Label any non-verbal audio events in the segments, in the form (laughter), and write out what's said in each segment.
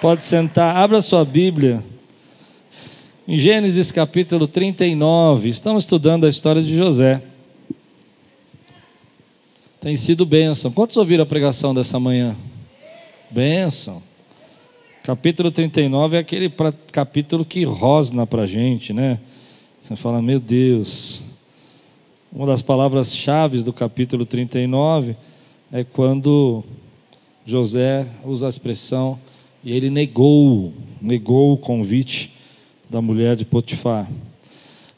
Pode sentar, abra sua Bíblia. Em Gênesis capítulo 39, estamos estudando a história de José. Tem sido bênção. Quantos ouviram a pregação dessa manhã? Bênção. Capítulo 39 é aquele capítulo que rosna para a gente, né? Você fala, meu Deus. Uma das palavras-chave do capítulo 39 é quando José usa a expressão e ele negou, negou o convite da mulher de Potifar.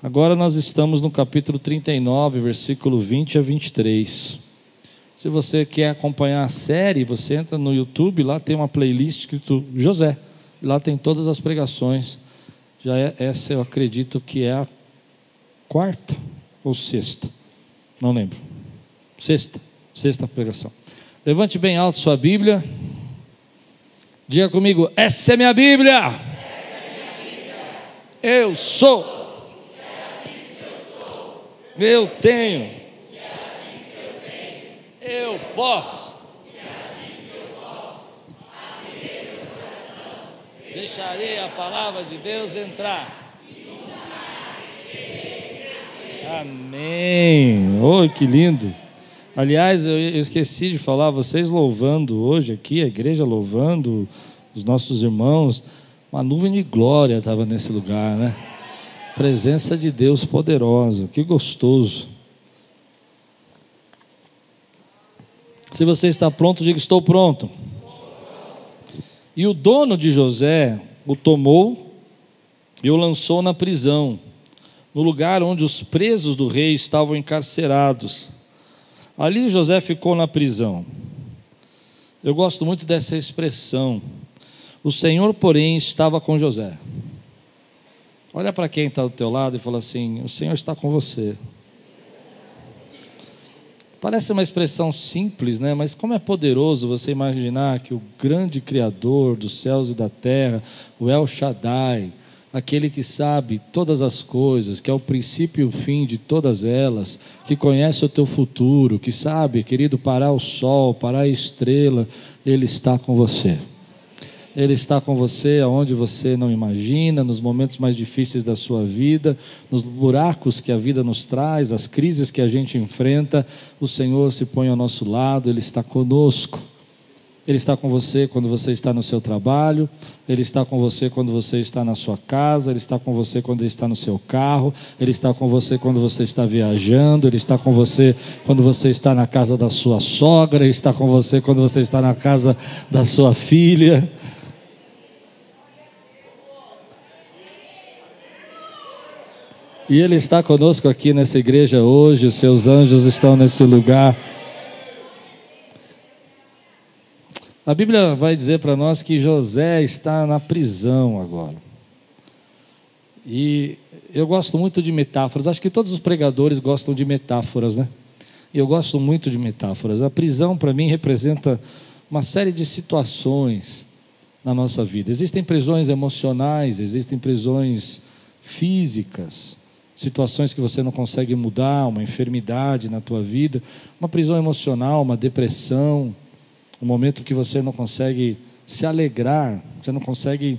Agora nós estamos no capítulo 39, versículo 20 a 23. Se você quer acompanhar a série, você entra no YouTube, lá tem uma playlist escrito José. Lá tem todas as pregações. Já é, essa eu acredito que é a quarta ou sexta. Não lembro. Sexta, sexta pregação. Levante bem alto sua Bíblia. Diga comigo: essa é minha Bíblia. Minha Bíblia. Eu sou. Eu tenho. Eu posso. Deixarei a palavra de Deus entrar. Amém. Oh, que lindo. Aliás, eu esqueci de falar, vocês louvando hoje aqui, a igreja louvando os nossos irmãos, uma nuvem de glória estava nesse lugar, né? Presença de Deus poderosa, que gostoso. Se você está pronto, diga: Estou pronto. E o dono de José o tomou e o lançou na prisão, no lugar onde os presos do rei estavam encarcerados Ali José ficou na prisão. Eu gosto muito dessa expressão. O Senhor, porém, estava com José. Olha para quem está do teu lado e fala assim: O Senhor está com você. Parece uma expressão simples, né? Mas como é poderoso você imaginar que o grande Criador dos céus e da terra, o El Shaddai, aquele que sabe todas as coisas, que é o princípio e o fim de todas elas, que conhece o teu futuro, que sabe, querido, parar o sol, parar a estrela, Ele está com você. Ele está com você aonde você não imagina, nos momentos mais difíceis da sua vida, nos buracos que a vida nos traz, as crises que a gente enfrenta, o Senhor se põe ao nosso lado, Ele está conosco. Ele está com você quando você está no seu trabalho, Ele está com você quando você está na sua casa, Ele está com você quando está no seu carro, Ele está com você quando você está viajando, Ele está com você quando você está na casa da sua sogra, Ele está com você quando você está na casa da sua filha. E Ele está conosco aqui nessa igreja hoje, os seus anjos estão nesse lugar. A Bíblia vai dizer para nós que José está na prisão agora. E eu gosto muito de metáforas. Acho que todos os pregadores gostam de metáforas, né? E eu gosto muito de metáforas. A prisão, para mim, representa uma série de situações na nossa vida. Existem prisões emocionais, existem prisões físicas, situações que você não consegue mudar, uma enfermidade na tua vida, uma prisão emocional, uma depressão um momento que você não consegue se alegrar, você não consegue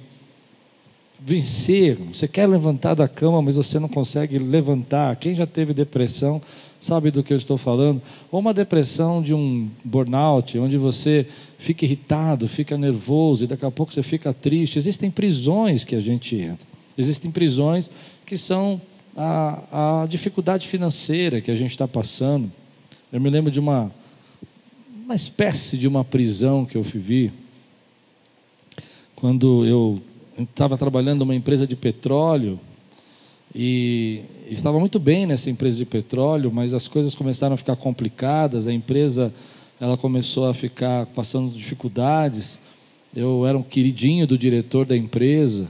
vencer, você quer levantar da cama, mas você não consegue levantar. Quem já teve depressão sabe do que eu estou falando. Ou uma depressão de um burnout, onde você fica irritado, fica nervoso e daqui a pouco você fica triste. Existem prisões que a gente entra. Existem prisões que são a, a dificuldade financeira que a gente está passando. Eu me lembro de uma uma espécie de uma prisão que eu vivi quando eu estava trabalhando numa empresa de petróleo e estava muito bem nessa empresa de petróleo, mas as coisas começaram a ficar complicadas, a empresa ela começou a ficar passando dificuldades. Eu era um queridinho do diretor da empresa.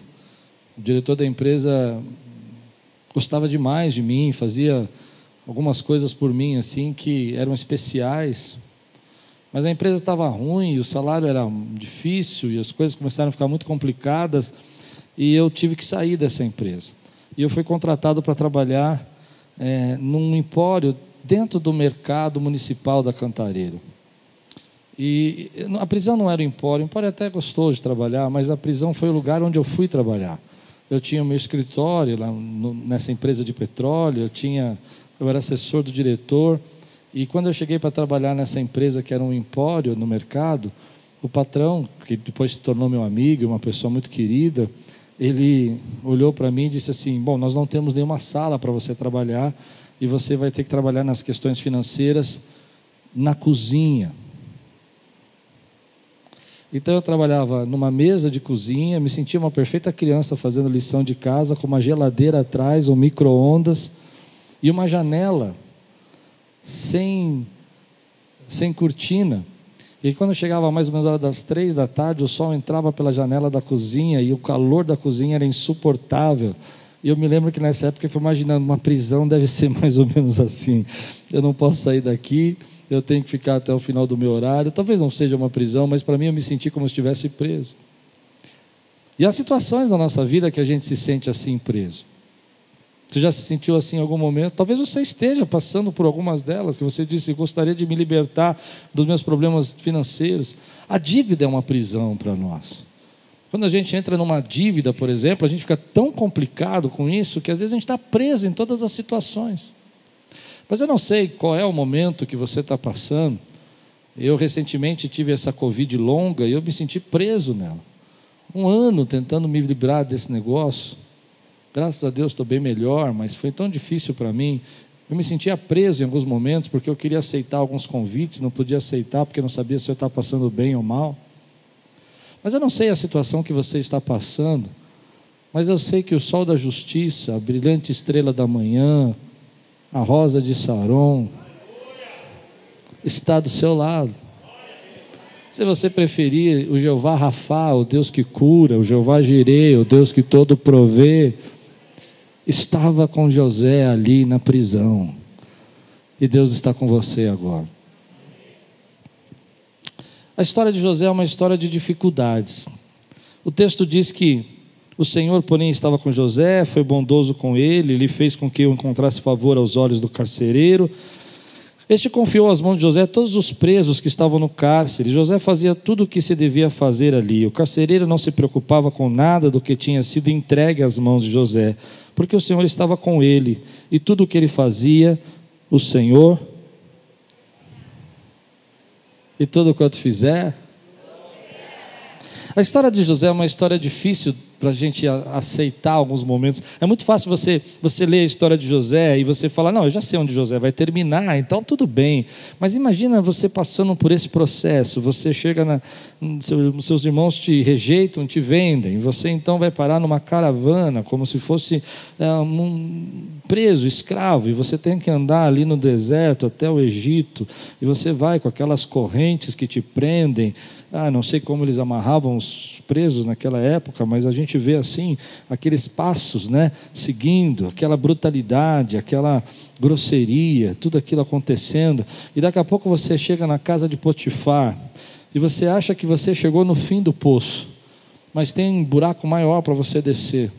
O diretor da empresa gostava demais de mim, fazia algumas coisas por mim assim que eram especiais. Mas a empresa estava ruim, o salário era difícil e as coisas começaram a ficar muito complicadas e eu tive que sair dessa empresa. E eu fui contratado para trabalhar é, num empório dentro do mercado municipal da Cantareiro. E a prisão não era o empório, o empório é até gostoso de trabalhar, mas a prisão foi o lugar onde eu fui trabalhar. Eu tinha o meu escritório lá no, nessa empresa de petróleo, eu tinha, eu era assessor do diretor, e quando eu cheguei para trabalhar nessa empresa que era um empório no mercado, o patrão, que depois se tornou meu amigo, uma pessoa muito querida, ele olhou para mim e disse assim: Bom, nós não temos nenhuma sala para você trabalhar e você vai ter que trabalhar nas questões financeiras na cozinha. Então eu trabalhava numa mesa de cozinha, me sentia uma perfeita criança fazendo lição de casa, com uma geladeira atrás, um micro-ondas e uma janela sem, sem cortina. E quando chegava mais ou menos a hora das três da tarde, o sol entrava pela janela da cozinha e o calor da cozinha era insuportável. E eu me lembro que nessa época eu fui imaginando, uma prisão deve ser (laughs) mais ou menos assim. Eu não posso sair daqui, eu tenho que ficar até o final do meu horário. Talvez não seja uma prisão, mas para mim eu me senti como se estivesse preso. E há situações na nossa vida que a gente se sente assim preso. Você já se sentiu assim em algum momento? Talvez você esteja passando por algumas delas, que você disse, gostaria de me libertar dos meus problemas financeiros. A dívida é uma prisão para nós. Quando a gente entra numa dívida, por exemplo, a gente fica tão complicado com isso que às vezes a gente está preso em todas as situações. Mas eu não sei qual é o momento que você está passando. Eu recentemente tive essa Covid longa e eu me senti preso nela. Um ano tentando me livrar desse negócio. Graças a Deus estou bem melhor, mas foi tão difícil para mim. Eu me sentia preso em alguns momentos porque eu queria aceitar alguns convites, não podia aceitar porque não sabia se eu estava passando bem ou mal. Mas eu não sei a situação que você está passando, mas eu sei que o sol da justiça, a brilhante estrela da manhã, a rosa de Saron, está do seu lado. Se você preferir o Jeová Rafa, o Deus que cura, o Jeová Jireh, o Deus que todo provê, estava com José ali na prisão. E Deus está com você agora. A história de José é uma história de dificuldades. O texto diz que o Senhor, porém, estava com José, foi bondoso com ele, ele fez com que eu encontrasse favor aos olhos do carcereiro. Este confiou às mãos de José todos os presos que estavam no cárcere. José fazia tudo o que se devia fazer ali. O carcereiro não se preocupava com nada do que tinha sido entregue às mãos de José, porque o Senhor estava com ele, e tudo o que ele fazia, o Senhor e tudo quanto fizer. A história de José é uma história difícil para a gente aceitar alguns momentos. É muito fácil você, você ler a história de José e você falar, não, eu já sei onde José vai terminar, então tudo bem. Mas imagina você passando por esse processo, você chega na. seus irmãos te rejeitam, te vendem, você então vai parar numa caravana, como se fosse é, um preso, escravo, e você tem que andar ali no deserto até o Egito, e você vai com aquelas correntes que te prendem. Ah, não sei como eles amarravam os presos naquela época, mas a gente vê assim aqueles passos, né, seguindo, aquela brutalidade, aquela grosseria, tudo aquilo acontecendo, e daqui a pouco você chega na casa de Potifar e você acha que você chegou no fim do poço, mas tem um buraco maior para você descer.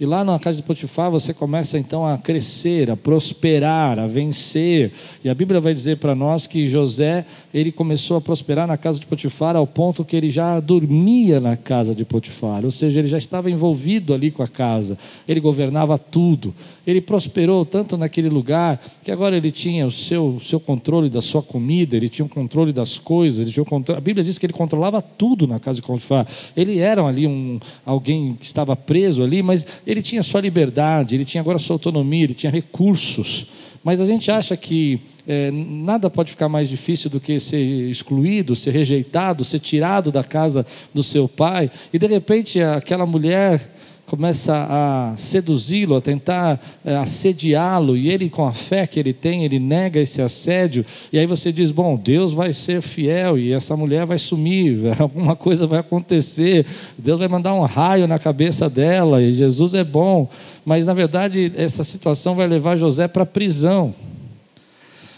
E lá na casa de Potifar você começa então a crescer, a prosperar, a vencer. E a Bíblia vai dizer para nós que José, ele começou a prosperar na casa de Potifar ao ponto que ele já dormia na casa de Potifar, ou seja, ele já estava envolvido ali com a casa. Ele governava tudo. Ele prosperou tanto naquele lugar que agora ele tinha o seu, o seu controle da sua comida, ele tinha o controle das coisas, ele tinha o controle... a Bíblia diz que ele controlava tudo na casa de Potifar. Ele era ali um alguém que estava preso ali, mas ele tinha sua liberdade, ele tinha agora sua autonomia, ele tinha recursos. Mas a gente acha que é, nada pode ficar mais difícil do que ser excluído, ser rejeitado, ser tirado da casa do seu pai. E de repente aquela mulher começa a seduzi-lo, a tentar é, assediá-lo, e ele, com a fé que ele tem, ele nega esse assédio, e aí você diz: Bom, Deus vai ser fiel, e essa mulher vai sumir, (laughs) alguma coisa vai acontecer, Deus vai mandar um raio na cabeça dela, e Jesus é bom, mas na verdade essa situação vai levar José para a prisão.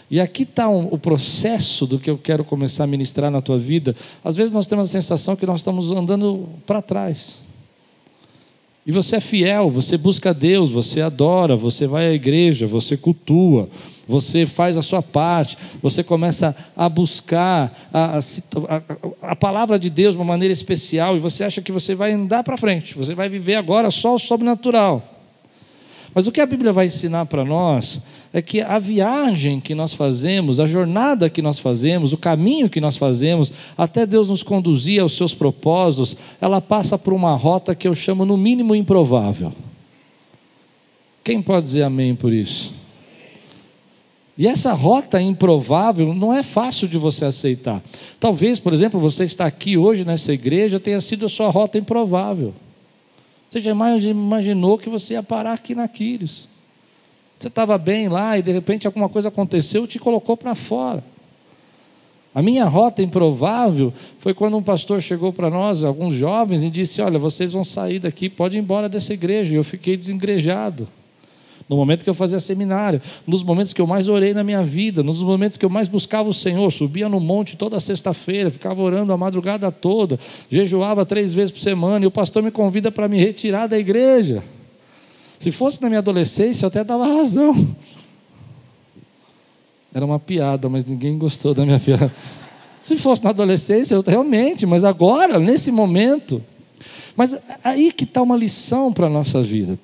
E aqui está um, o processo do que eu quero começar a ministrar na tua vida. Às vezes nós temos a sensação que nós estamos andando para trás E você é fiel, você busca Deus, você adora, você vai à igreja, você cultua, você faz a sua parte, você começa a buscar a, a, a, palavra de Deus de uma maneira especial e você acha que você vai andar para frente, você vai viver agora só o sobrenatural. Mas o que a Bíblia vai ensinar para nós é que a viagem que nós fazemos, a jornada que nós fazemos, o caminho que nós fazemos, até Deus nos conduzir aos seus propósitos, ela passa por uma rota que eu chamo no mínimo improvável. Quem pode dizer amém por isso? E essa rota improvável não é fácil de você aceitar. Talvez, por exemplo, você está aqui hoje nessa igreja tenha sido a sua rota improvável. Você jamais imaginou que você ia parar aqui na Quírios. Você estava bem lá e de repente alguma coisa aconteceu e te colocou para fora. A minha rota improvável foi quando um pastor chegou para nós, alguns jovens, e disse: Olha, vocês vão sair daqui, pode ir embora dessa igreja. E eu fiquei desengrejado no momento que eu fazia seminário, nos momentos que eu mais orei na minha vida, nos momentos que eu mais buscava o Senhor, subia no monte toda sexta-feira, ficava orando a madrugada toda, jejuava três vezes por semana, e o pastor me convida para me retirar da igreja. Se fosse na minha adolescência, eu até dava razão. Era uma piada, mas ninguém gostou da minha piada. Se fosse na adolescência, eu realmente, mas agora, nesse momento. Mas aí que está uma lição para a nossa vida.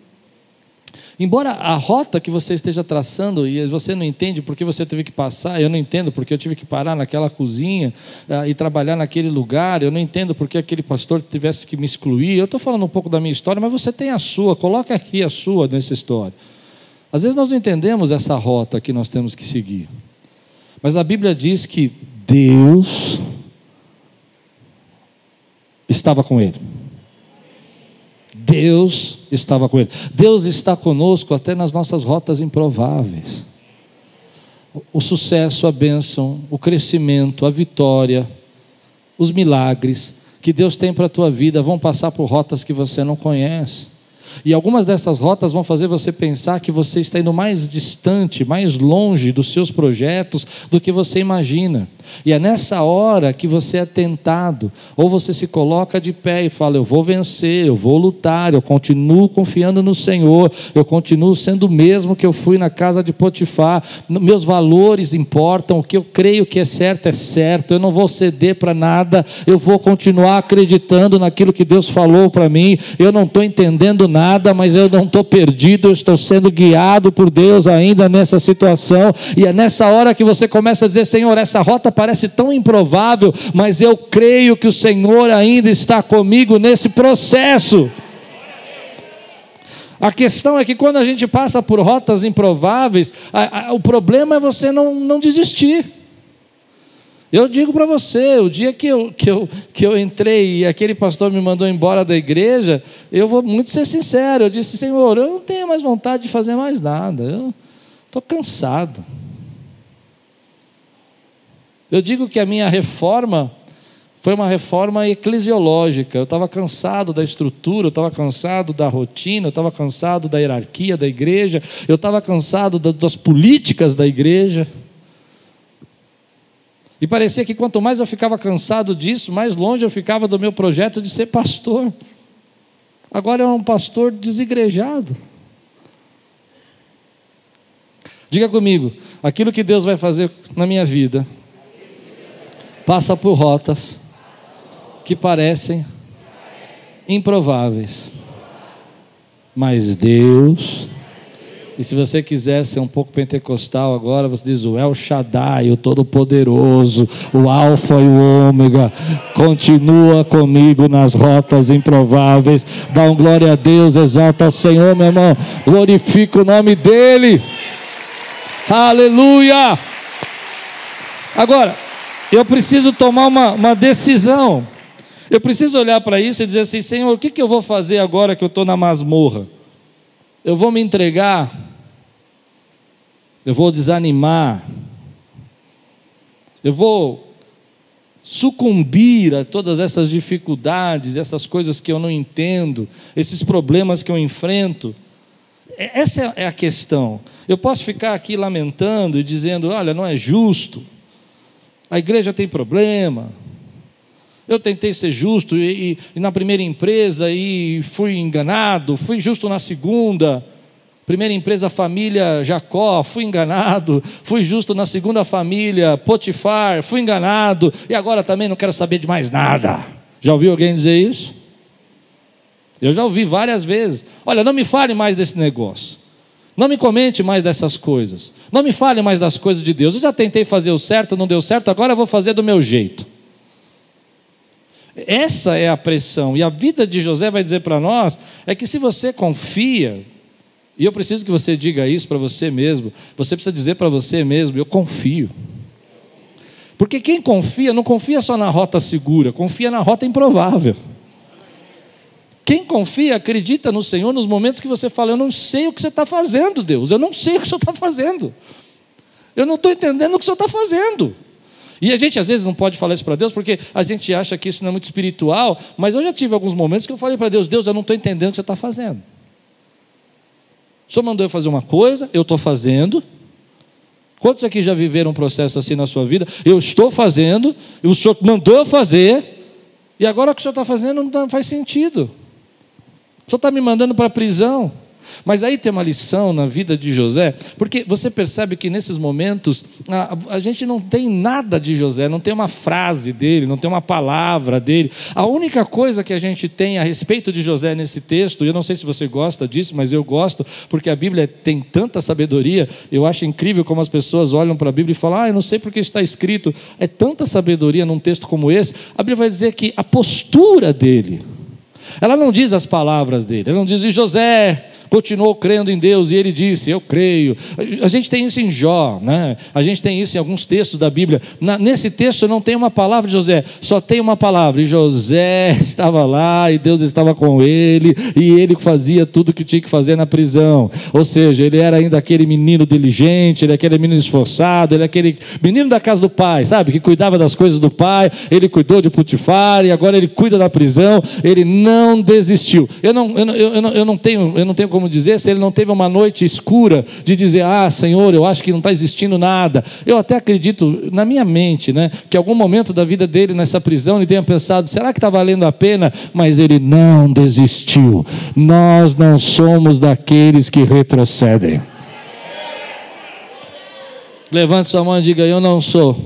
Embora a rota que você esteja traçando e você não entende porque você teve que passar, eu não entendo porque eu tive que parar naquela cozinha uh, e trabalhar naquele lugar, eu não entendo porque aquele pastor tivesse que me excluir. Eu estou falando um pouco da minha história, mas você tem a sua, coloque aqui a sua nessa história. Às vezes nós não entendemos essa rota que nós temos que seguir, mas a Bíblia diz que Deus estava com ele. Deus estava com ele. Deus está conosco até nas nossas rotas improváveis. O sucesso, a bênção, o crescimento, a vitória, os milagres que Deus tem para a tua vida vão passar por rotas que você não conhece. E algumas dessas rotas vão fazer você pensar que você está indo mais distante, mais longe dos seus projetos do que você imagina. E é nessa hora que você é tentado, ou você se coloca de pé e fala: Eu vou vencer, eu vou lutar, eu continuo confiando no Senhor, eu continuo sendo o mesmo que eu fui na casa de Potifar, meus valores importam, o que eu creio que é certo é certo, eu não vou ceder para nada, eu vou continuar acreditando naquilo que Deus falou para mim, eu não estou entendendo nada nada, mas eu não estou perdido, eu estou sendo guiado por Deus ainda nessa situação. E é nessa hora que você começa a dizer: Senhor, essa rota parece tão improvável, mas eu creio que o Senhor ainda está comigo nesse processo. A questão é que quando a gente passa por rotas improváveis, a, a, o problema é você não, não desistir. Eu digo para você, o dia que eu, que, eu, que eu entrei e aquele pastor me mandou embora da igreja, eu vou muito ser sincero, eu disse, Senhor, eu não tenho mais vontade de fazer mais nada, eu estou cansado. Eu digo que a minha reforma foi uma reforma eclesiológica. Eu estava cansado da estrutura, eu estava cansado da rotina, eu estava cansado da hierarquia da igreja, eu estava cansado das políticas da igreja. E parecia que quanto mais eu ficava cansado disso, mais longe eu ficava do meu projeto de ser pastor. Agora é um pastor desigrejado. Diga comigo, aquilo que Deus vai fazer na minha vida passa por rotas que parecem improváveis. Mas Deus e se você quiser ser um pouco pentecostal agora, você diz o El Shaddai, o Todo-Poderoso, o Alfa e o Ômega, continua comigo nas rotas improváveis. Dá um glória a Deus, exalta ao Senhor, meu irmão. Glorifica o nome dEle. Aleluia! Agora, eu preciso tomar uma, uma decisão. Eu preciso olhar para isso e dizer assim: Senhor, o que, que eu vou fazer agora que eu estou na masmorra? Eu vou me entregar eu vou desanimar, eu vou sucumbir a todas essas dificuldades, essas coisas que eu não entendo, esses problemas que eu enfrento. Essa é a questão. Eu posso ficar aqui lamentando e dizendo: olha, não é justo, a igreja tem problema, Eu tentei ser justo e, e, e na primeira empresa e fui enganado, fui justo na segunda. Primeira empresa, família Jacó, fui enganado. Fui justo na segunda família, Potifar, fui enganado. E agora também não quero saber de mais nada. Já ouviu alguém dizer isso? Eu já ouvi várias vezes. Olha, não me fale mais desse negócio. Não me comente mais dessas coisas. Não me fale mais das coisas de Deus. Eu já tentei fazer o certo, não deu certo, agora eu vou fazer do meu jeito. Essa é a pressão. E a vida de José vai dizer para nós é que se você confia, e eu preciso que você diga isso para você mesmo, você precisa dizer para você mesmo: eu confio. Porque quem confia, não confia só na rota segura, confia na rota improvável. Quem confia, acredita no Senhor nos momentos que você fala: Eu não sei o que você está fazendo, Deus, eu não sei o que o Senhor está fazendo, eu não estou entendendo o que o Senhor está fazendo. E a gente às vezes não pode falar isso para Deus porque a gente acha que isso não é muito espiritual, mas eu já tive alguns momentos que eu falei para Deus: Deus, eu não estou entendendo o que você está fazendo. O Senhor mandou eu fazer uma coisa, eu estou fazendo. Quantos aqui já viveram um processo assim na sua vida? Eu estou fazendo, o Senhor mandou eu fazer, e agora o que o Senhor está fazendo não faz sentido. O senhor está me mandando para a prisão. Mas aí tem uma lição na vida de José, porque você percebe que nesses momentos a, a, gente não tem nada de José, não tem uma frase dele, não tem uma palavra dele. A única coisa que a gente tem a respeito de José nesse texto, e eu não sei se você gosta disso, mas eu gosto, porque a Bíblia tem tanta sabedoria, eu acho incrível como as pessoas olham para a Bíblia e falam: ah, eu não sei porque está escrito. É tanta sabedoria num texto como esse. A Bíblia vai dizer que a postura dele, ela não diz as palavras dele, ela não diz, e José continuou crendo em Deus e ele disse: Eu creio. A gente tem isso em Jó, né? a gente tem isso em alguns textos da Bíblia. Na, nesse texto não tem uma palavra de José, só tem uma palavra. E José (laughs) estava lá e Deus estava com ele e ele fazia tudo o que tinha que fazer na prisão. Ou seja, ele era ainda aquele menino diligente, ele era aquele menino esforçado, ele era aquele menino da casa do pai, sabe? Que cuidava das coisas do pai, ele cuidou de Putifar e agora ele cuida da prisão. Ele não desistiu. Eu não, eu eu eu não tenho, eu não tenho como dizer se ele não teve uma noite escura de dizer: Ah, Senhor, eu acho que não está existindo nada. Eu até acredito, na minha mente, né, que algum momento da vida dele nessa prisão ele tenha pensado: será que está valendo a pena? Mas ele não desistiu. Nós não somos daqueles que retrocedem. Levante sua mão e diga: Eu não sou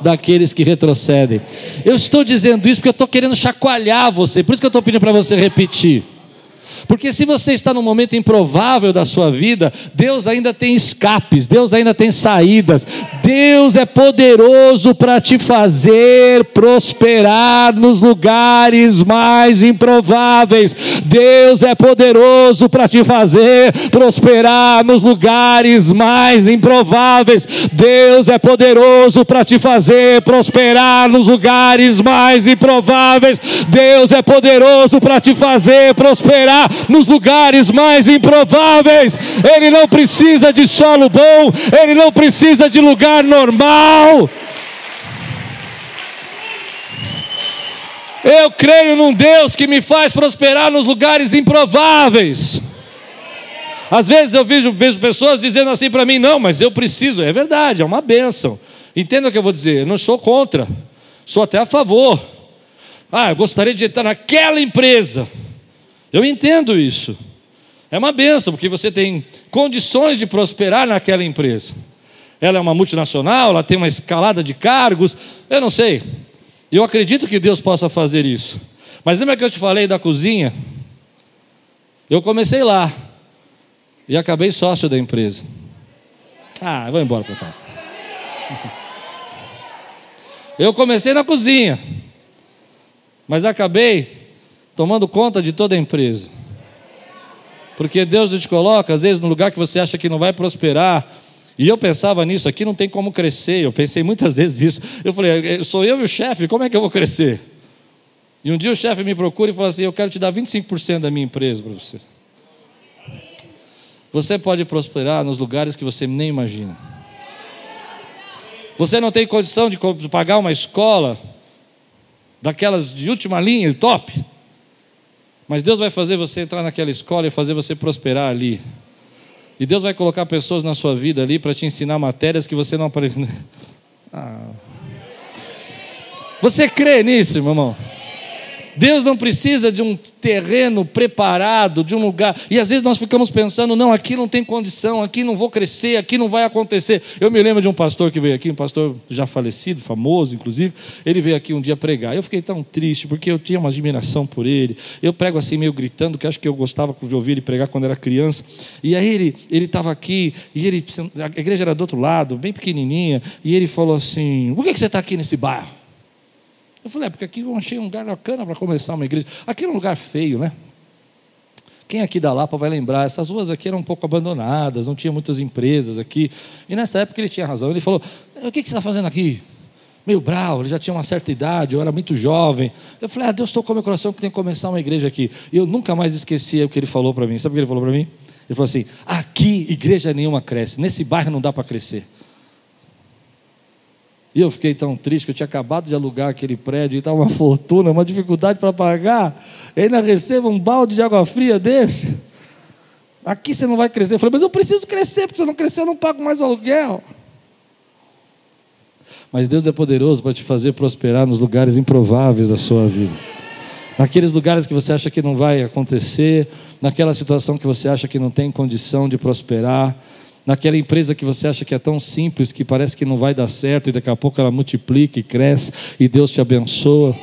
daqueles que retrocedem. Eu estou dizendo isso porque eu estou querendo chacoalhar você, por isso que eu estou pedindo para você repetir. Porque se você está num momento improvável da sua vida, Deus ainda tem escapes, Deus ainda tem saídas. Deus é poderoso para te fazer prosperar nos lugares mais improváveis. Deus é poderoso para te fazer prosperar nos lugares mais improváveis. Deus é poderoso para te fazer prosperar nos lugares mais improváveis. Deus é poderoso para te fazer prosperar nos lugares mais improváveis. Ele não precisa de solo bom, ele não precisa de lugar normal. Eu creio num Deus que me faz prosperar nos lugares improváveis. Às vezes eu vejo, vejo pessoas dizendo assim para mim: não, mas eu preciso. É verdade, é uma bênção. Entenda o que eu vou dizer, eu não sou contra, sou até a favor. Ah, eu gostaria de estar naquela empresa. Eu entendo isso. É uma benção, porque você tem condições de prosperar naquela empresa. Ela é uma multinacional, ela tem uma escalada de cargos, eu não sei. Eu acredito que Deus possa fazer isso. Mas lembra que eu te falei da cozinha? Eu comecei lá e acabei sócio da empresa. Ah, vou embora para casa. (laughs) Eu comecei na cozinha, mas acabei tomando conta de toda a empresa. Porque Deus te coloca, às vezes, no lugar que você acha que não vai prosperar. E eu pensava nisso, aqui não tem como crescer. Eu pensei muitas (laughs) vezes isso. Eu falei, sou eu e o chefe, como é que eu vou crescer? E um dia o chefe me procura e fala assim: Eu quero te dar 25% da minha empresa para você. Você pode prosperar nos lugares que você nem imagina. Você não tem condição de pagar uma escola daquelas de última linha, top. Mas Deus vai fazer você entrar naquela escola e fazer você prosperar ali. E Deus vai colocar pessoas na sua vida ali para te ensinar matérias que você não aprendeu. (laughs) Ah. Você crê nisso, meu irmão? Deus não precisa de um terreno preparado, de um lugar. E às vezes nós ficamos pensando, não, aqui não tem condição, aqui não vou crescer, aqui não vai acontecer. Eu me lembro de um pastor que veio aqui, um pastor já falecido, famoso inclusive, ele veio aqui um dia pregar. Eu fiquei tão triste, porque eu tinha uma admiração por ele. Eu prego assim, meio gritando, que acho que eu gostava de ouvir ele pregar quando era criança. E aí ele estava aqui, e ele, a igreja era do outro lado, bem pequenininha, e ele falou assim: por que, que você está aqui nesse bairro? Eu falei, é porque aqui eu achei um lugar bacana para começar uma igreja. Aqui era um lugar feio, né? Quem aqui da Lapa vai lembrar, essas ruas aqui eram um pouco abandonadas, não tinha muitas empresas aqui. E nessa época ele tinha razão. Ele falou: O que, você está fazendo aqui? Meio bravo, ele já tinha uma certa idade, eu era muito jovem. Eu falei: Ah, Deus tocou meu coração que tem que começar uma igreja aqui. E eu nunca mais esqueci o que ele falou para mim. Sabe o que ele falou para mim? Ele falou assim: Aqui igreja nenhuma cresce, nesse bairro não dá para crescer. E eu fiquei tão triste que eu tinha acabado de alugar aquele prédio e estava uma (laughs) fortuna, uma dificuldade para pagar. E ainda recebo um balde de água fria desse. Aqui você não vai crescer. Eu falei, mas eu preciso crescer, porque se eu não crescer eu não pago mais o aluguel. Mas Deus é poderoso para te fazer prosperar nos lugares improváveis da sua vida. Naqueles lugares que você acha que não vai acontecer, naquela situação que você acha que não tem condição de prosperar, naquela empresa que você acha que é tão simples, que parece que não vai dar certo, e daqui a pouco ela multiplica e cresce, e Deus te abençoa.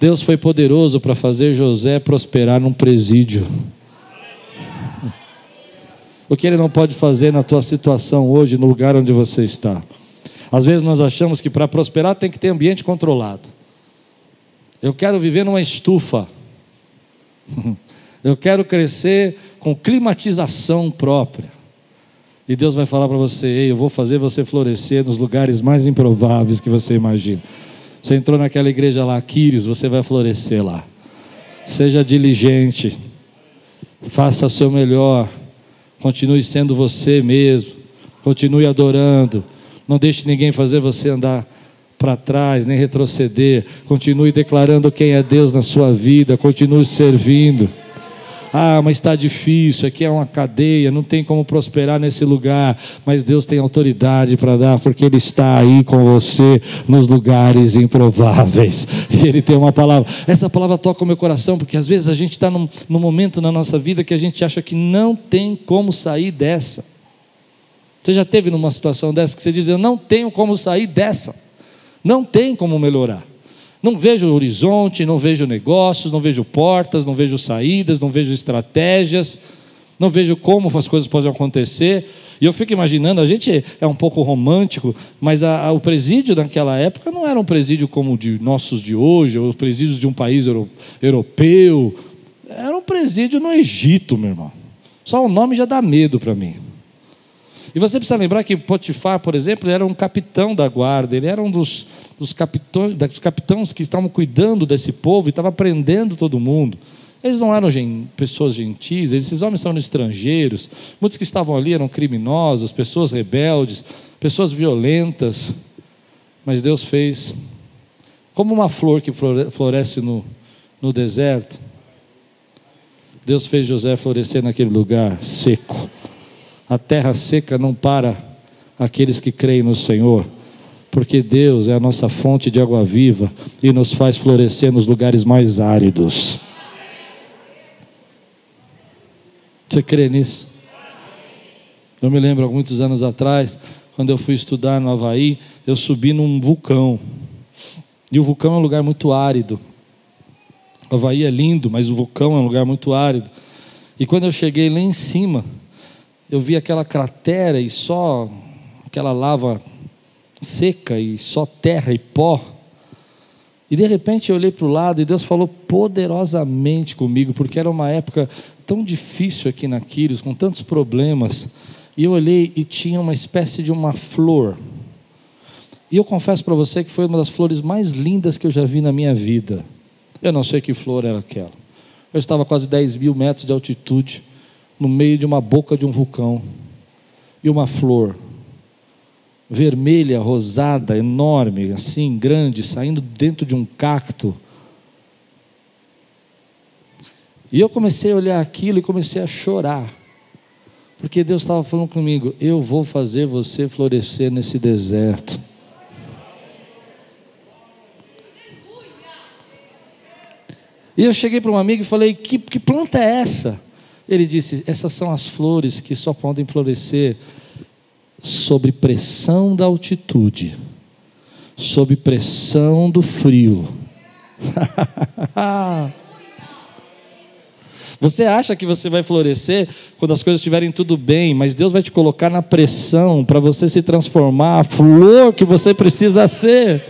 Deus foi poderoso para fazer José prosperar num presídio. O que ele não pode fazer na tua situação hoje, no lugar onde você está. Às vezes nós achamos que para prosperar tem que ter ambiente controlado. Eu quero viver numa estufa. (laughs) Eu quero crescer com climatização própria. E Deus vai falar para você: Ei, eu vou fazer você florescer nos lugares mais improváveis que você imagina. Você entrou naquela igreja lá, Quírios, você vai florescer lá. Seja diligente, faça o seu melhor, continue sendo você mesmo, continue adorando, não deixe ninguém fazer você andar para trás, nem retroceder, continue declarando quem é Deus na sua vida, continue servindo. Ah, mas está difícil, aqui é uma cadeia, não tem como prosperar nesse lugar. Mas Deus tem autoridade para dar, porque Ele está aí com você nos lugares improváveis. (laughs) E Ele tem uma palavra. Essa palavra toca o meu coração, porque às vezes a gente está num, num momento na nossa vida que a gente acha que não tem como sair dessa. Você já teve numa situação dessa que você diz: Eu não tenho como sair dessa, não tem como melhorar. Não vejo horizonte, não vejo negócios, não vejo portas, não vejo saídas, não vejo estratégias, não vejo como as coisas podem acontecer. E eu fico imaginando, a gente é um pouco romântico, mas a, a, o presídio naquela época não era um presídio como o de nossos de hoje, ou os presídios de um país euro, europeu. Era um presídio no Egito, meu irmão. Só o nome já dá medo para mim. E você precisa lembrar que Potifar, por exemplo, era um capitão da guarda, ele era um dos, dos, capitões, dos capitães que estavam cuidando desse povo e estava prendendo todo mundo. Eles não eram pessoas gentis, esses homens estavam estrangeiros, muitos que estavam ali eram criminosos, pessoas rebeldes, pessoas violentas, mas Deus fez como uma flor que floresce no, no deserto. Deus fez José florescer naquele lugar seco a terra seca não para aqueles que creem no Senhor, porque Deus é a nossa fonte de água viva e nos faz florescer nos lugares mais áridos. Você crê nisso? Eu me lembro, há muitos anos atrás, quando eu fui estudar no Havaí, eu subi num vulcão. E o vulcão é um lugar muito árido. O Havaí é lindo, mas o vulcão é um lugar muito árido. E quando eu cheguei lá em cima, eu vi aquela cratera e só aquela lava seca e só terra e pó. E de repente eu olhei para o lado e Deus falou poderosamente comigo, porque era uma época tão difícil aqui na Quírios, com tantos problemas. E eu olhei e tinha uma espécie de uma flor. E eu confesso para você que foi uma das flores mais lindas que eu já vi na minha vida. Eu não sei que flor era aquela. Eu estava a quase 10 mil metros de altitude no meio de uma boca de um vulcão e uma flor vermelha, rosada, enorme, assim, grande, saindo dentro de um cacto. E eu comecei a olhar aquilo e comecei a chorar. Porque Deus estava falando comigo: eu vou fazer você florescer nesse deserto. E eu cheguei para um amigo e falei: que, que planta é essa? Ele disse: essas são as flores que só podem florescer sob pressão da altitude, sob pressão do frio. (laughs) Você acha que você vai florescer quando as coisas estiverem tudo bem, mas Deus vai te colocar na pressão para você se transformar a flor que você precisa ser.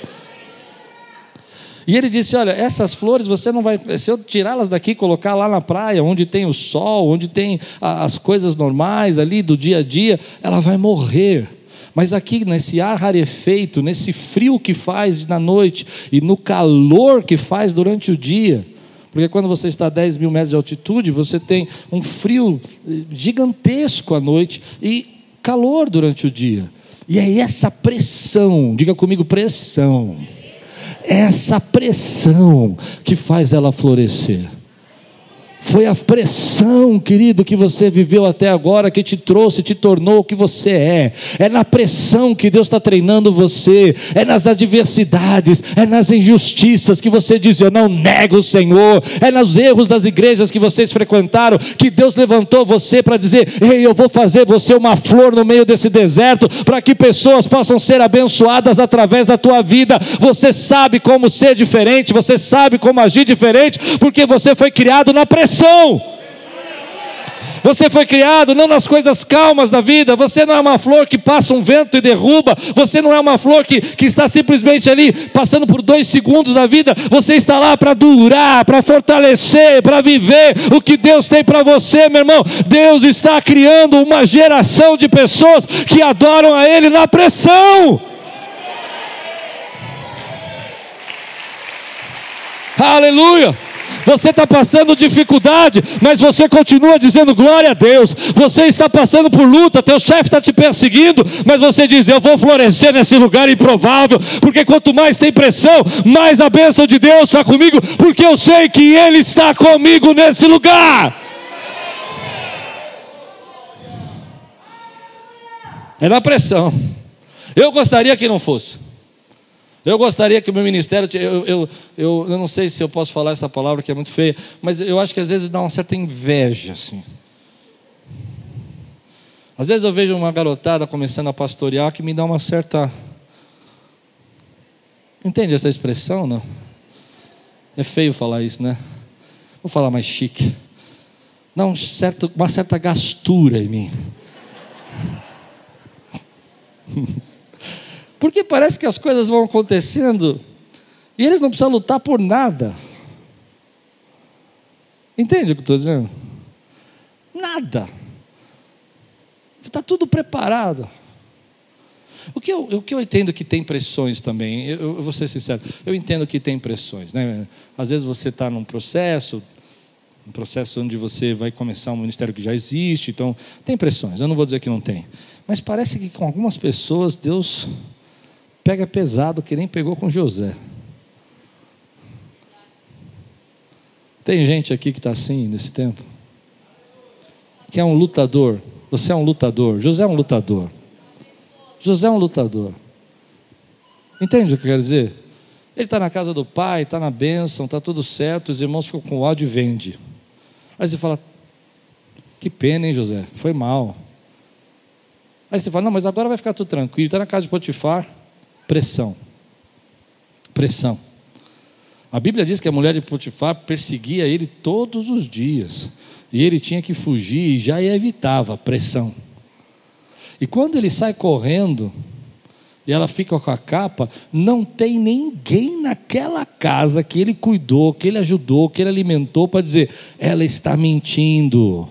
E ele disse: Olha, essas flores você não vai. Se eu tirá-las daqui e colocar lá na praia, onde tem o sol, onde tem as coisas normais ali do dia a dia, ela vai morrer. Mas aqui, nesse ar rarefeito, nesse frio que faz na noite e no calor que faz durante o dia, porque quando você está a 10 mil metros de altitude, você tem um frio eh, gigantesco à noite e calor durante o dia. E é essa pressão, diga comigo, pressão. Essa pressão que faz ela florescer. Foi a pressão, querido, que você viveu até agora que te trouxe, te tornou o que você é. É na pressão que Deus está treinando você. É nas adversidades, é nas injustiças que você diz: Eu não nego o Senhor. É nos erros das igrejas que vocês frequentaram que Deus levantou você para dizer: Ei, eu vou fazer você uma flor no meio desse deserto para que pessoas possam ser abençoadas através da tua vida. Você sabe como ser diferente, você sabe como agir diferente, porque você foi criado na pressão pressão. Você foi criado não nas coisas calmas da vida. Você não é uma flor que passa um vento e derruba. Você não é uma flor que, que está simplesmente ali passando por dois segundos da vida. Você está lá para durar, para fortalecer, para viver o que Deus tem para você, meu irmão. Deus está criando uma geração de pessoas que adoram a Ele na pressão. Aleluia. Você está passando dificuldade, mas você continua dizendo glória a Deus. Você está passando por luta, teu chefe está te perseguindo, mas você diz: Eu vou florescer nesse lugar improvável, porque quanto mais tem pressão, mais a bênção de Deus está comigo, porque eu sei que Ele está comigo nesse lugar. É na pressão. Eu gostaria que não fosse. Eu gostaria que o meu ministério, eu, eu, eu, eu não sei se eu posso falar essa palavra que é muito feia, mas eu acho que às vezes dá uma certa inveja, assim. Às vezes eu vejo uma garotada começando a pastorear que me dá uma certa. Entende essa expressão, não? É feio falar isso, né? Vou falar mais chique. Dá um certo, uma certa gastura em mim. Porque parece que as coisas vão acontecendo e eles não precisam lutar por nada. Entende o que estou dizendo? Nada. Está tudo preparado. O que, eu, o que eu entendo que tem pressões também, eu, eu vou ser sincero, eu entendo que tem pressões. Né? Às vezes você está num processo, um processo onde você vai começar um ministério que já existe, então tem pressões, eu não vou dizer que não tem. Mas parece que com algumas pessoas Deus pega pesado que nem pegou com José. Tem gente aqui que está assim nesse tempo? Que é um lutador. Você é um lutador. José é um lutador. José é um lutador. Entende o que eu quero dizer? Ele está na casa do pai, está na bênção, está tudo certo, os irmãos ficam com ódio e vende. Aí você fala, que pena, hein, José? Foi mal. Aí você fala, não, mas agora vai ficar tudo tranquilo, está na casa de Potifar. Pressão. Pressão. A Bíblia diz que a mulher de Potifar perseguia ele todos os dias. E ele tinha que fugir e já evitava pressão. E quando ele sai correndo, e ela fica com a capa, não tem ninguém naquela casa que ele cuidou, que ele ajudou, que ele alimentou para dizer: ela está mentindo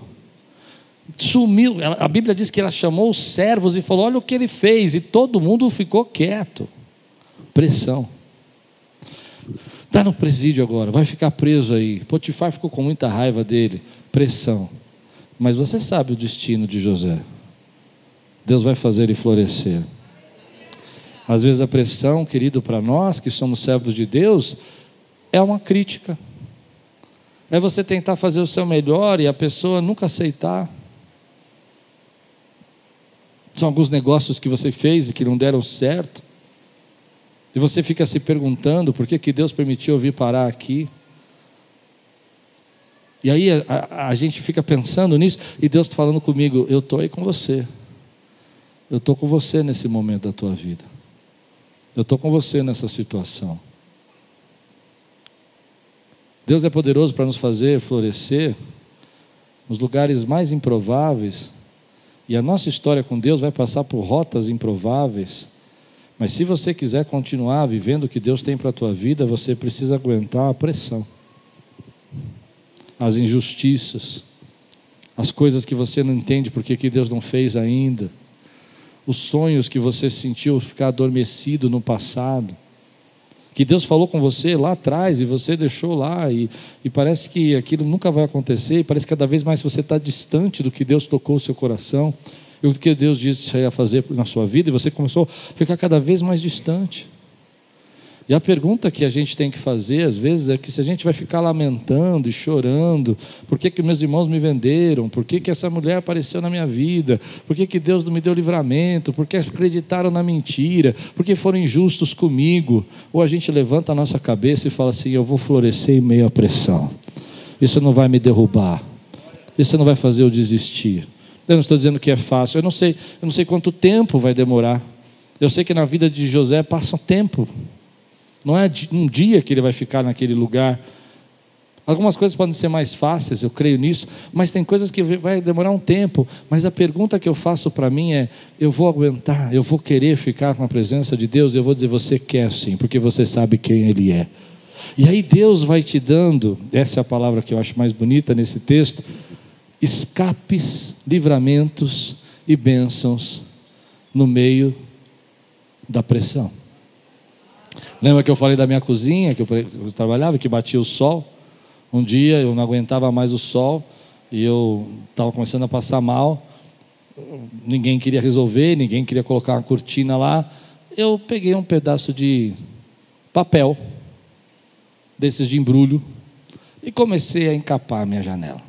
sumiu. A Bíblia diz que ela chamou os servos e falou: Olha o que ele fez, e todo mundo ficou quieto. Pressão. Está no presídio agora, vai ficar preso aí. Potifar ficou com muita raiva dele. Pressão. Mas você sabe o destino de José. Deus vai fazer ele florescer. Às vezes a pressão, querido, para nós que somos servos de Deus, é uma crítica. É você tentar fazer o seu melhor e a pessoa nunca aceitar. São alguns negócios que você fez e que não deram certo. E você fica se perguntando por que, que Deus permitiu eu vir parar aqui. E aí a, a, a gente fica pensando nisso e Deus está falando comigo: eu estou aí com você. Eu estou com você nesse momento da tua vida. Eu estou com você nessa situação. Deus é poderoso para nos fazer florescer nos lugares mais improváveis. E a nossa história com Deus vai passar por rotas improváveis. Mas se você quiser continuar vivendo o que Deus tem para a tua vida, você precisa aguentar a pressão, as injustiças, as coisas que você não entende porque que Deus não fez ainda, os sonhos que você sentiu ficar adormecido no passado que Deus falou com você lá atrás e você deixou lá, e, e parece que aquilo nunca vai acontecer, e parece que cada vez mais você está distante do que Deus tocou o seu coração, e o que Deus disse ia fazer na sua vida, e você começou a ficar cada vez mais distante. E a pergunta que a gente tem que fazer, às vezes, é que se a gente vai ficar lamentando e chorando, por que, que meus irmãos me venderam, por que, que essa mulher apareceu na minha vida, por que, que Deus não me deu livramento, por que acreditaram na mentira, por que foram injustos comigo, ou a gente levanta a nossa cabeça e fala assim: eu vou florescer em meio à pressão, isso não vai me derrubar, isso não vai fazer eu desistir. Eu não estou dizendo que é fácil, eu não sei, eu não sei quanto tempo vai demorar. Eu sei que na vida de José passa tempo. Não é um dia que ele vai ficar naquele lugar. Algumas coisas podem ser mais fáceis, eu creio nisso, mas tem coisas que vai demorar um tempo. Mas a pergunta que eu faço para mim é: eu vou aguentar, eu vou querer ficar com a presença de Deus? Eu vou dizer: você quer sim, porque você sabe quem Ele é. E aí Deus vai te dando, essa é a palavra que eu acho mais bonita nesse texto, escapes, livramentos e bênçãos no meio da pressão. Lembra que eu falei da minha cozinha, que eu trabalhava, que batia o sol? Um dia eu não aguentava mais o sol e eu estava começando a passar mal. Ninguém queria resolver, ninguém queria colocar uma cortina lá. Eu peguei um pedaço de papel, desses de embrulho, e comecei a encapar a minha janela.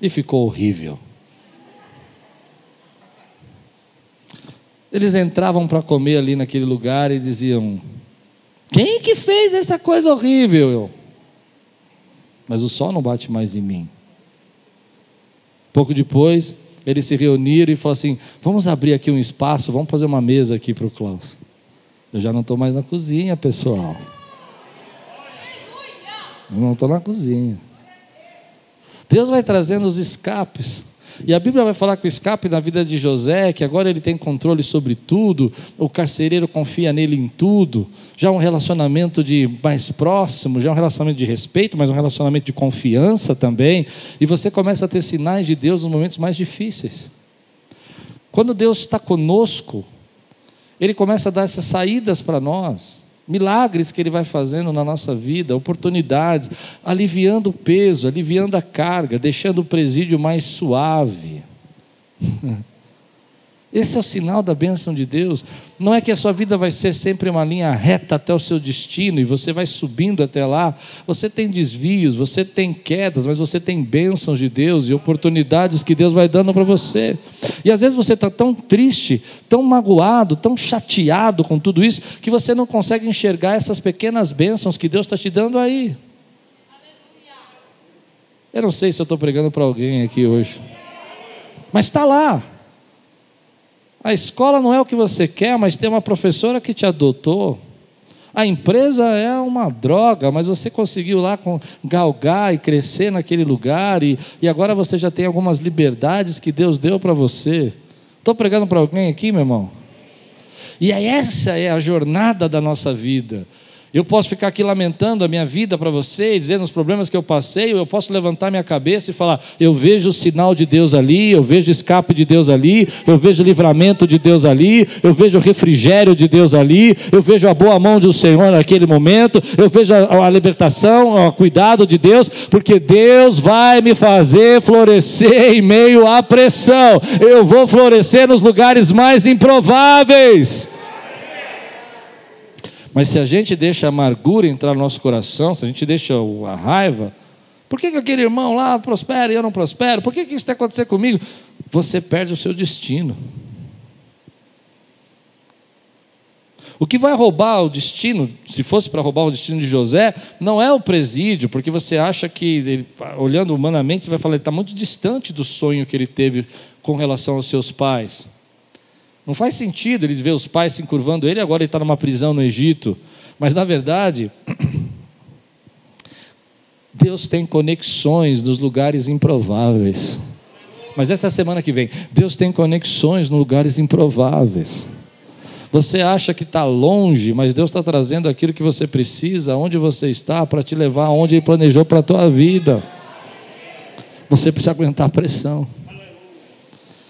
E ficou horrível. Eles entravam para comer ali naquele lugar e diziam: Quem que fez essa coisa horrível? Mas o sol não bate mais em mim. Pouco depois, eles se reuniram e falaram assim: Vamos abrir aqui um espaço, vamos fazer uma mesa aqui para o Klaus. Eu já não estou mais na cozinha, pessoal. Eu não estou na cozinha. Deus vai trazendo os escapes. E a Bíblia vai falar que o escape na vida de José, que agora ele tem controle sobre tudo, o carcereiro confia nele em tudo, já um relacionamento de mais próximo, já um relacionamento de respeito, mas um relacionamento de confiança também, e você começa a ter sinais de Deus nos momentos mais difíceis. Quando Deus está conosco, Ele começa a dar essas saídas para nós milagres que Ele vai fazendo na nossa vida, oportunidades, aliviando o peso, aliviando a carga, deixando o presídio mais suave. (laughs) Esse é o sinal da bênção de Deus. Não é que a sua vida vai ser sempre uma linha reta até o seu destino e você vai subindo até lá. Você tem desvios, você tem quedas, mas você tem bênçãos de Deus e oportunidades que Deus vai dando para você. E às vezes você está tão triste, tão magoado, tão chateado com tudo isso, que você não consegue enxergar essas pequenas bênçãos que Deus está te dando aí. Eu não sei se eu estou pregando para alguém aqui hoje, mas está lá. A escola não é o que você quer, mas tem uma professora que te adotou. A empresa é uma droga, mas você conseguiu lá galgar e crescer naquele lugar, e, e agora você já tem algumas liberdades que Deus deu para você. Estou pregando para alguém aqui, meu irmão? E essa é a jornada da nossa vida. Eu posso ficar aqui lamentando a minha vida para você, dizendo os problemas que eu passei, ou eu posso levantar minha cabeça e falar: eu vejo o sinal de Deus ali, eu vejo o escape de Deus ali, eu vejo o livramento de Deus ali, eu vejo o refrigério de Deus ali, eu vejo a boa mão do Senhor naquele momento, eu vejo a, a libertação, o cuidado de Deus, porque Deus vai me fazer florescer em meio à pressão, eu vou florescer nos lugares mais improváveis. Mas se a gente deixa a amargura entrar no nosso coração, se a gente deixa a raiva, por que, que aquele irmão lá prospera e eu não prospero? Por que, que isso está acontecendo comigo? Você perde o seu destino. O que vai roubar o destino, se fosse para roubar o destino de José, não é o presídio, porque você acha que, ele, olhando humanamente, você vai falar, ele está muito distante do sonho que ele teve com relação aos seus pais. Não faz sentido ele ver os pais se encurvando ele, agora ele está numa prisão no Egito. Mas, na verdade, (clears throat) Deus tem conexões nos lugares improváveis. Mas essa semana que vem, Deus tem conexões nos lugares improváveis. Você acha que está longe, mas Deus está trazendo aquilo que você precisa, onde você está, para te levar aonde Ele planejou para a tua vida. Você precisa aguentar a pressão.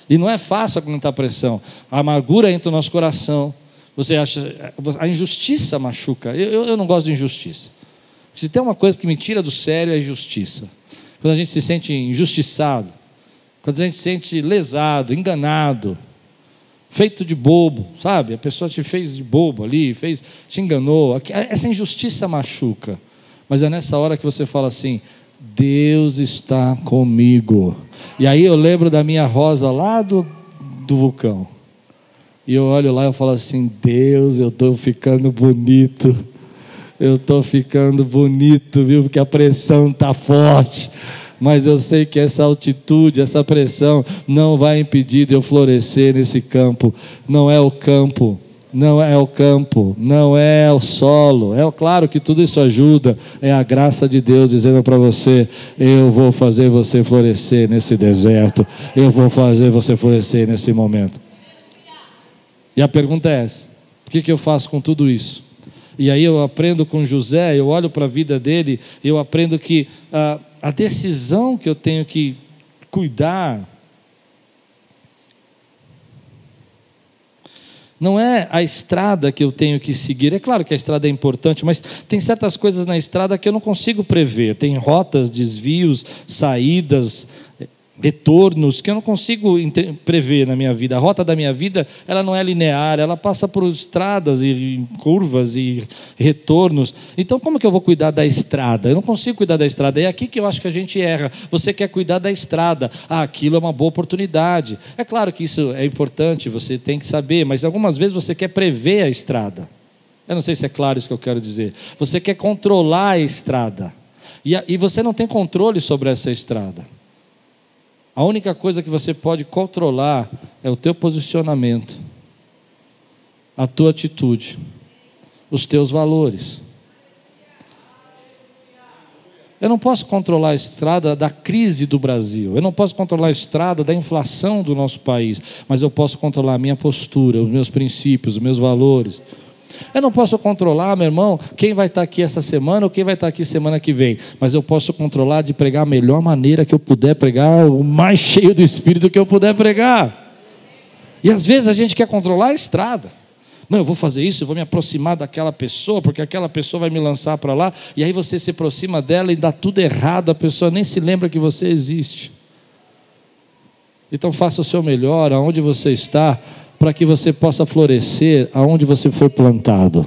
E não é fácil aguentar a pressão. A amargura entra no nosso coração. Você acha. A injustiça machuca. Eu, eu não gosto de injustiça. Se tem uma coisa que me tira do sério é a injustiça. Quando a gente se sente injustiçado, quando a gente se sente lesado, enganado, feito de bobo, sabe? A pessoa te fez de bobo ali, fez, te enganou. Essa injustiça machuca. Mas é nessa hora que você fala assim: Deus está comigo. E aí eu lembro da minha rosa lá do, do vulcão. E eu olho lá e falo assim: Deus, eu estou ficando bonito. Eu estou ficando bonito, viu? Porque a pressão está forte mas eu sei que essa altitude, essa pressão não vai impedir de eu florescer nesse campo. Não é o campo, não é o campo, não é o solo. É claro que tudo isso ajuda, é a graça de Deus dizendo para você: eu vou fazer você florescer nesse deserto, eu vou fazer você florescer nesse momento. E a pergunta é essa: o que, que eu faço com tudo isso? E aí eu aprendo com José, eu olho para a vida dele, eu aprendo que. Ah, a decisão que eu tenho que cuidar Não é a estrada que eu tenho que seguir. É claro que a estrada é importante, mas tem certas coisas na estrada que eu não consigo prever. Tem rotas, desvios, saídas, retornos que eu não consigo prever na minha vida. A rota da minha vida, ela não é linear, ela passa por estradas e curvas e retornos. Então, como que eu vou cuidar da estrada? Eu não consigo cuidar da estrada. É aqui que eu acho que a gente erra. Você quer cuidar da estrada. Ah, aquilo é uma boa oportunidade. É claro que isso é importante, você tem que saber, mas algumas vezes você quer prever a estrada. Eu não sei se é claro isso que eu quero dizer. Você quer controlar a estrada. E, e você não tem controle sobre essa estrada. A única coisa que você pode controlar é o teu posicionamento, a tua atitude, os teus valores. Eu não posso controlar a estrada da crise do Brasil, eu não posso controlar a estrada da inflação do nosso país, mas eu posso controlar a minha postura, os meus princípios, os meus valores. Eu não posso controlar, meu irmão, quem vai estar aqui essa semana ou quem vai estar aqui semana que vem, mas eu posso controlar de pregar a melhor maneira que eu puder pregar, o mais cheio do espírito que eu puder pregar. E às vezes a gente quer controlar a estrada. Não, eu vou fazer isso, eu vou me aproximar daquela pessoa, porque aquela pessoa vai me lançar para lá, e aí você se aproxima dela e dá tudo errado, a pessoa nem se lembra que você existe. Então faça o seu melhor, aonde você está, para que você possa florescer aonde você foi plantado.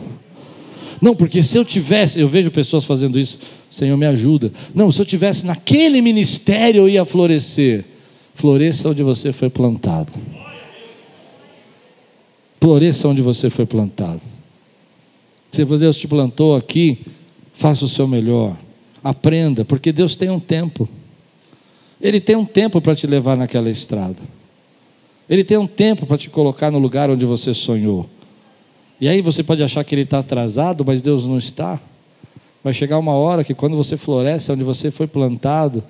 Não, porque se eu tivesse, eu vejo pessoas fazendo isso, Senhor me ajuda. Não, se eu tivesse naquele ministério eu ia florescer. Floresça onde você foi plantado. Floresça onde você foi plantado. Se Deus te plantou aqui, faça o seu melhor. Aprenda, porque Deus tem um tempo. Ele tem um tempo para te levar naquela estrada. Ele tem um tempo para te colocar no lugar onde você sonhou. E aí você pode achar que ele está atrasado, mas Deus não está. Vai chegar uma hora que quando você floresce, onde você foi plantado,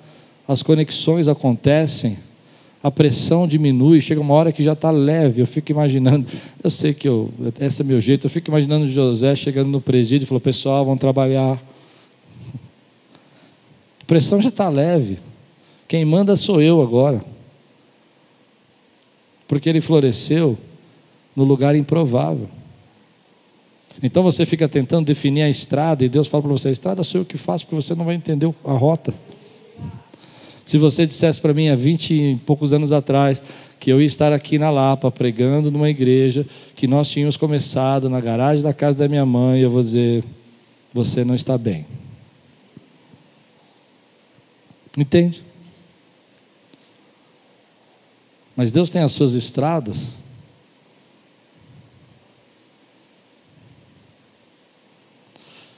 as conexões acontecem, a pressão diminui, chega uma hora que já está leve. Eu fico imaginando, eu sei que eu, esse é meu jeito, eu fico imaginando José chegando no presídio e falou: pessoal, vamos trabalhar. A pressão já está leve. Quem manda sou eu agora porque ele floresceu no lugar improvável. Então você fica tentando definir a estrada e Deus fala para você: a estrada sou eu que faço, porque você não vai entender a rota. Se você dissesse para mim há vinte e poucos anos atrás que eu ia estar aqui na Lapa pregando numa igreja, que nós tínhamos começado na garagem da casa da minha mãe, eu vou dizer: você não está bem. Entende? Mas Deus tem as suas estradas.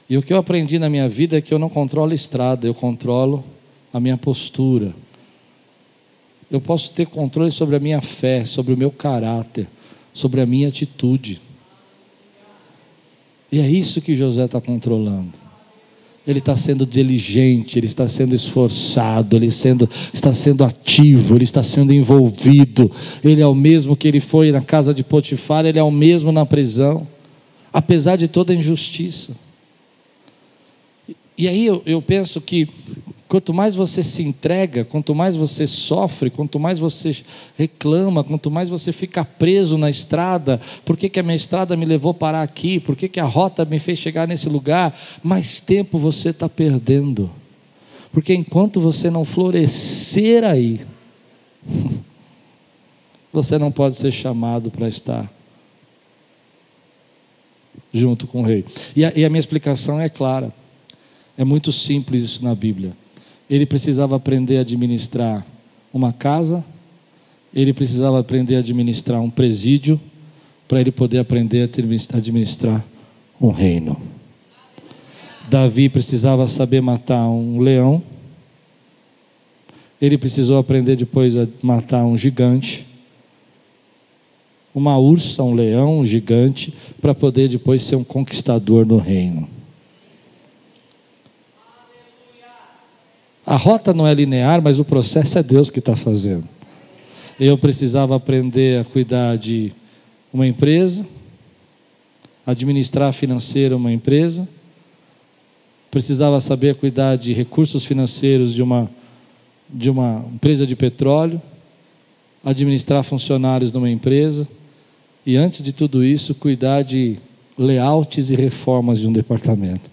E o que eu aprendi na minha vida é que eu não controlo a estrada, eu controlo a minha postura. Eu posso ter controle sobre a minha fé, sobre o meu caráter, sobre a minha atitude. E é isso que José está controlando. Ele está sendo diligente, ele está sendo esforçado, ele sendo, está sendo ativo, ele está sendo envolvido. Ele é o mesmo que ele foi na casa de Potifar, ele é o mesmo na prisão, apesar de toda a injustiça. E aí eu, eu penso que Quanto mais você se entrega, quanto mais você sofre, quanto mais você reclama, quanto mais você fica preso na estrada, por que, que a minha estrada me levou parar aqui, por que, que a rota me fez chegar nesse lugar, mais tempo você está perdendo. Porque enquanto você não florescer aí, (laughs) você não pode ser chamado para estar junto com o rei. E a, e a minha explicação é clara. É muito simples isso na Bíblia ele precisava aprender a administrar uma casa, ele precisava aprender a administrar um presídio, para ele poder aprender a administrar um reino. Davi precisava saber matar um leão, ele precisou aprender depois a matar um gigante, uma ursa, um leão, um gigante, para poder depois ser um conquistador no reino. A rota não é linear, mas o processo é Deus que está fazendo. Eu precisava aprender a cuidar de uma empresa, administrar financeiro uma empresa, precisava saber cuidar de recursos financeiros de uma, de uma empresa de petróleo, administrar funcionários de uma empresa e, antes de tudo isso, cuidar de layouts e reformas de um departamento.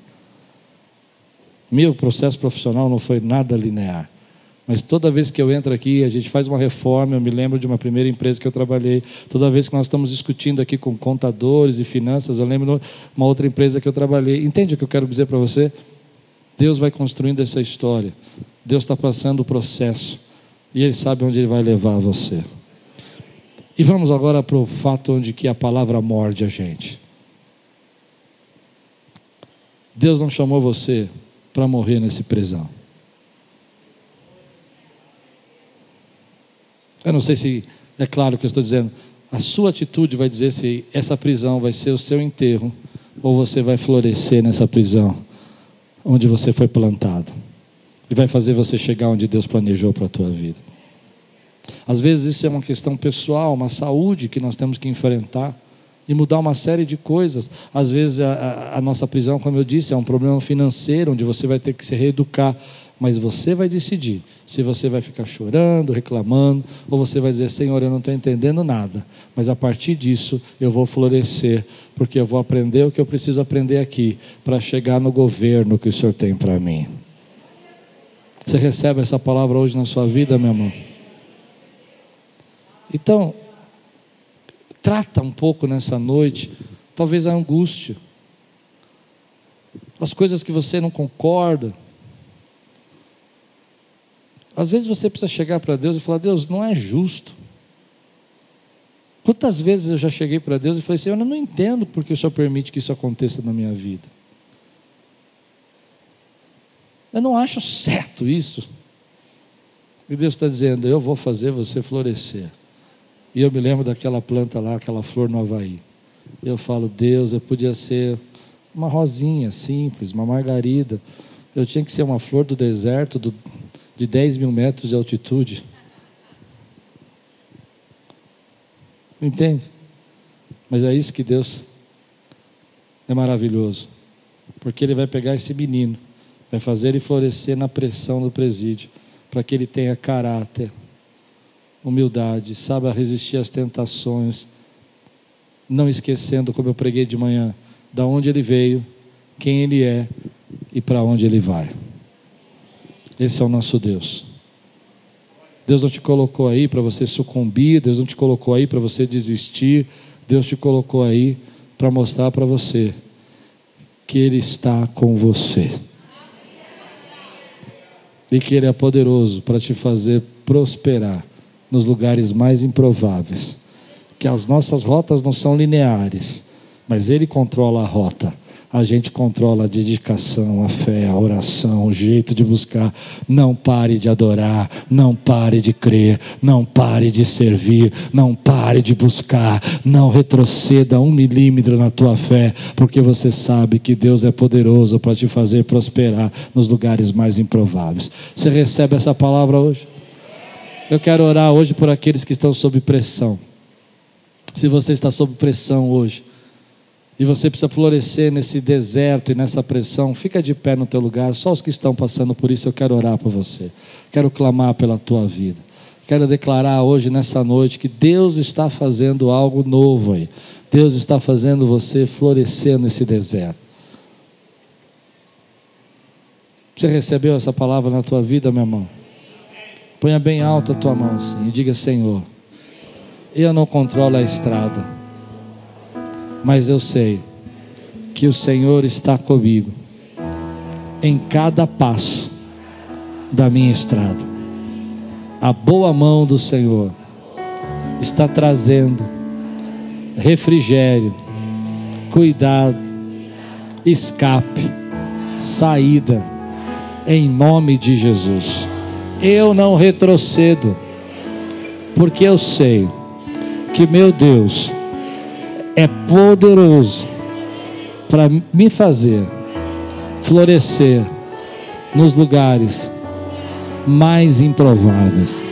Meu processo profissional não foi nada linear. Mas toda vez que eu entro aqui, a gente faz uma reforma, eu me lembro de uma primeira empresa que eu trabalhei. Toda vez que nós estamos discutindo aqui com contadores e finanças, eu lembro de uma outra empresa que eu trabalhei. Entende o que eu quero dizer para você? Deus vai construindo essa história. Deus está passando o processo. E Ele sabe onde Ele vai levar você. E vamos agora para o fato onde que a palavra morde a gente. Deus não chamou você para morrer nesse prisão. Eu não sei se é claro o que eu estou dizendo. A sua atitude vai dizer se essa prisão vai ser o seu enterro ou você vai florescer nessa prisão onde você foi plantado. E vai fazer você chegar onde Deus planejou para a tua vida. Às vezes isso é uma questão pessoal, uma saúde que nós temos que enfrentar e mudar uma série de coisas. Às vezes a, a, nossa prisão, como eu disse, é um problema financeiro, onde você vai ter que se reeducar. Mas você vai decidir se você vai ficar chorando, reclamando, ou você vai dizer: Senhor, eu não estou entendendo nada, mas a partir disso eu vou florescer, porque eu vou aprender o que eu preciso aprender aqui, para chegar no governo que o Senhor tem para mim. Você recebe essa palavra hoje na sua vida, meu irmão? Então, trata um pouco nessa noite, talvez a angústia, as coisas que você não concorda. Às vezes você precisa chegar para Deus e falar: Deus, não é justo. Quantas vezes eu já cheguei para Deus e falei assim: Eu não entendo porque o Senhor permite que isso aconteça na minha vida. Eu não acho certo isso. E Deus está dizendo: Eu vou fazer você florescer. E eu me lembro daquela planta lá, aquela flor no Havaí. Eu falo, Deus, eu podia ser uma rosinha simples, uma margarida. Eu tinha que ser uma flor do deserto do, de 10 mil metros de altitude. Entende? Mas é isso que Deus é maravilhoso. Porque Ele vai pegar esse menino, vai fazer ele florescer na pressão do presídio, para que ele tenha caráter humildade, saiba resistir às tentações, não esquecendo, como eu preguei de manhã, da onde ele veio, quem ele é e para onde ele vai. Esse é o nosso Deus. Deus não te colocou aí para você sucumbir, Deus não te colocou aí para você desistir, Deus te colocou aí para mostrar para você que Ele está com você. E que Ele é poderoso para te fazer prosperar nos lugares mais improváveis. Que as nossas rotas não são lineares, mas Ele controla a rota. A gente controla a dedicação, a fé, a oração, o jeito de buscar. Não pare de adorar, não pare de crer, não pare de servir, não pare de buscar, não retroceda um milímetro na tua fé, porque você sabe que Deus é poderoso para te fazer prosperar nos lugares mais improváveis. Você recebe essa palavra hoje? Eu quero orar hoje por aqueles que estão sob pressão. Se você está sob pressão hoje, e você precisa florescer nesse deserto e nessa pressão, fica de pé no teu lugar. Só os que estão passando por isso, eu quero orar por você. Quero clamar pela tua vida. Quero declarar hoje, nessa noite, que Deus está fazendo algo novo aí. Deus está fazendo você florescer nesse deserto. Você recebeu essa palavra na tua vida, meu irmão? Ponha bem alta a tua mão e diga: Senhor, eu não controlo a estrada mas eu sei que o Senhor está comigo em cada passo da minha estrada. A boa mão do Senhor está trazendo refrigério, cuidado, escape, saída, em nome de Jesus. Eu não retrocedo, porque eu sei que meu Deus é poderoso para me fazer florescer nos lugares mais improváveis.